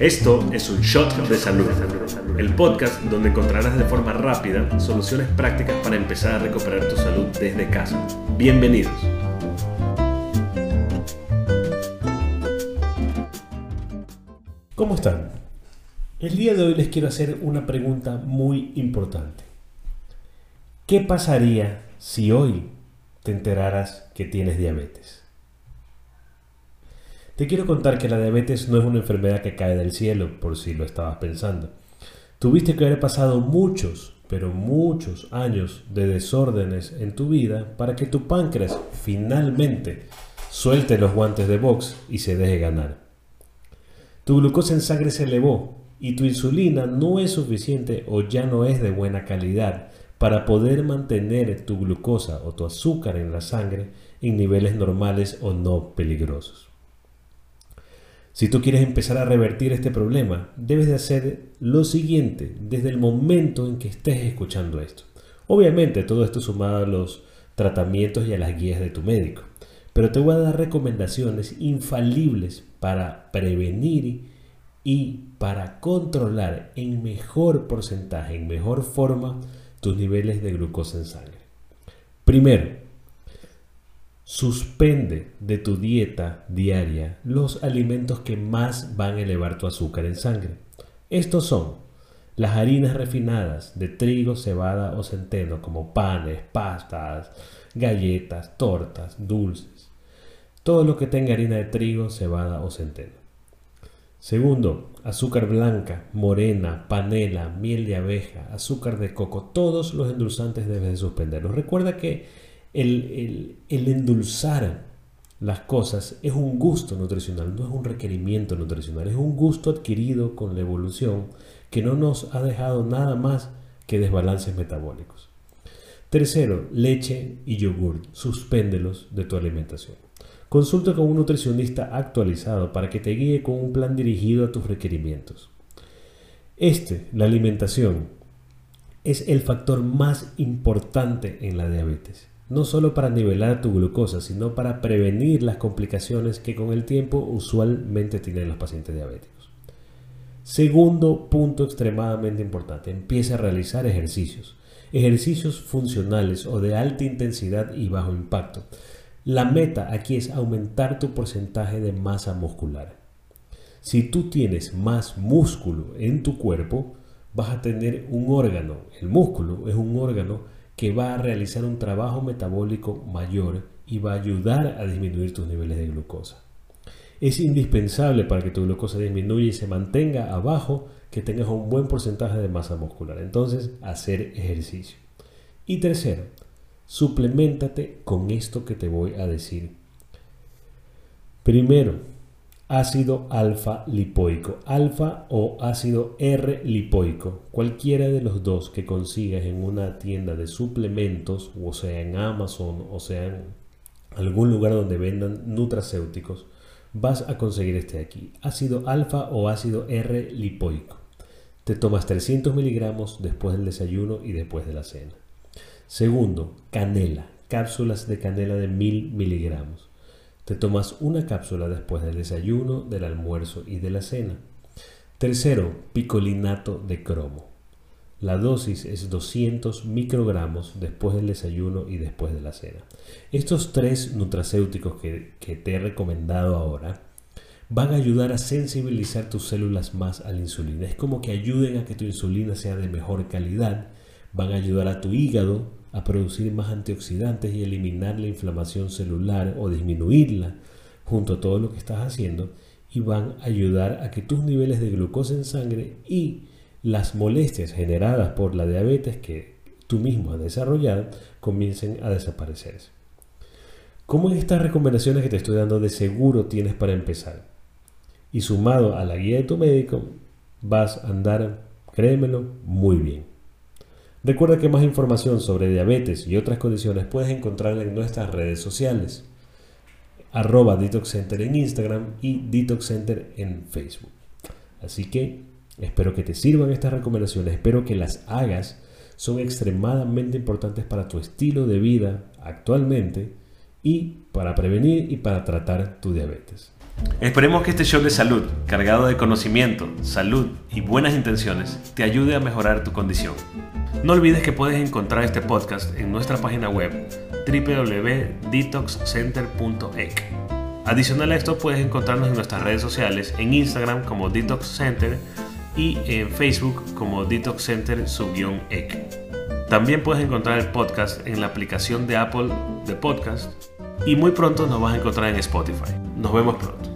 Esto es un shot de salud, el podcast donde encontrarás de forma rápida soluciones prácticas para empezar a recuperar tu salud desde casa. Bienvenidos. ¿Cómo están? El día de hoy les quiero hacer una pregunta muy importante. ¿Qué pasaría si hoy te enteraras que tienes diabetes? Te quiero contar que la diabetes no es una enfermedad que cae del cielo, por si lo estabas pensando. Tuviste que haber pasado muchos, pero muchos años de desórdenes en tu vida para que tu páncreas finalmente suelte los guantes de box y se deje ganar. Tu glucosa en sangre se elevó y tu insulina no es suficiente o ya no es de buena calidad para poder mantener tu glucosa o tu azúcar en la sangre en niveles normales o no peligrosos. Si tú quieres empezar a revertir este problema, debes de hacer lo siguiente desde el momento en que estés escuchando esto. Obviamente todo esto sumado a los tratamientos y a las guías de tu médico, pero te voy a dar recomendaciones infalibles para prevenir y para controlar en mejor porcentaje, en mejor forma, tus niveles de glucosa en sangre. Primero, Suspende de tu dieta diaria los alimentos que más van a elevar tu azúcar en sangre. Estos son las harinas refinadas de trigo, cebada o centeno, como panes, pastas, galletas, tortas, dulces. Todo lo que tenga harina de trigo, cebada o centeno. Segundo, azúcar blanca, morena, panela, miel de abeja, azúcar de coco. Todos los endulzantes debes de suspenderlos. Recuerda que el, endulzar las cosas es un gusto nutricional, no es un requerimiento nutricional, es un gusto adquirido con la evolución que no nos ha dejado nada más que desbalances metabólicos. Tercero, leche y yogur, suspéndelos de tu alimentación. Consulta con un nutricionista actualizado para que te guíe con un plan dirigido a tus requerimientos. Este, la alimentación, es el factor más importante en la diabetes no solo para nivelar tu glucosa, sino para prevenir las complicaciones que con el tiempo usualmente tienen los pacientes diabéticos. Segundo punto extremadamente importante, empieza a realizar ejercicios. Ejercicios funcionales o de alta intensidad y bajo impacto. La meta aquí es aumentar tu porcentaje de masa muscular. Si tú tienes más músculo en tu cuerpo, vas a tener un órgano. El músculo es un órgano que va a realizar un trabajo metabólico mayor y va a ayudar a disminuir tus niveles de glucosa. Es indispensable para que tu glucosa disminuya y se mantenga abajo que tengas un buen porcentaje de masa muscular. Entonces, hacer ejercicio. Y tercero, suplementate con esto que te voy a decir. Primero, ácido alfa lipoico, alfa o ácido R lipoico, cualquiera de los dos que consigas en una tienda de suplementos, o sea en Amazon, o sea en algún lugar donde vendan nutracéuticos, vas a conseguir este aquí, ácido alfa o ácido R lipoico. Te tomas 300 miligramos después del desayuno y después de la cena. Segundo, canela, cápsulas de canela de 1000 miligramos. Te tomas una cápsula después del desayuno, del almuerzo y de la cena. Tercero, picolinato de cromo. La dosis es 200 microgramos después del desayuno y después de la cena. Estos tres nutracéuticos que, que te he recomendado ahora van a ayudar a sensibilizar tus células más a la insulina. Es como que ayuden a que tu insulina sea de mejor calidad, van a ayudar a tu hígado a producir más antioxidantes y eliminar la inflamación celular o disminuirla junto a todo lo que estás haciendo y van a ayudar a que tus niveles de glucosa en sangre y las molestias generadas por la diabetes que tú mismo has desarrollado comiencen a desaparecerse. ¿Cómo estas recomendaciones que te estoy dando de seguro tienes para empezar? Y sumado a la guía de tu médico, vas a andar, créemelo, muy bien. Recuerda que más información sobre diabetes y otras condiciones puedes encontrarla en nuestras redes sociales. Arroba Detox Center en Instagram y Detox Center en Facebook. Así que espero que te sirvan estas recomendaciones, espero que las hagas. Son extremadamente importantes para tu estilo de vida actualmente y para prevenir y para tratar tu diabetes. Esperemos que este show de salud, cargado de conocimiento, salud y buenas intenciones, te ayude a mejorar tu condición. No olvides que puedes encontrar este podcast en nuestra página web www.detoxcenter.ec. Adicional a esto, puedes encontrarnos en nuestras redes sociales, en Instagram como Detox Center y en Facebook como Detox Center ec También puedes encontrar el podcast en la aplicación de Apple de Podcast y muy pronto nos vas a encontrar en Spotify. Nos vemos pronto.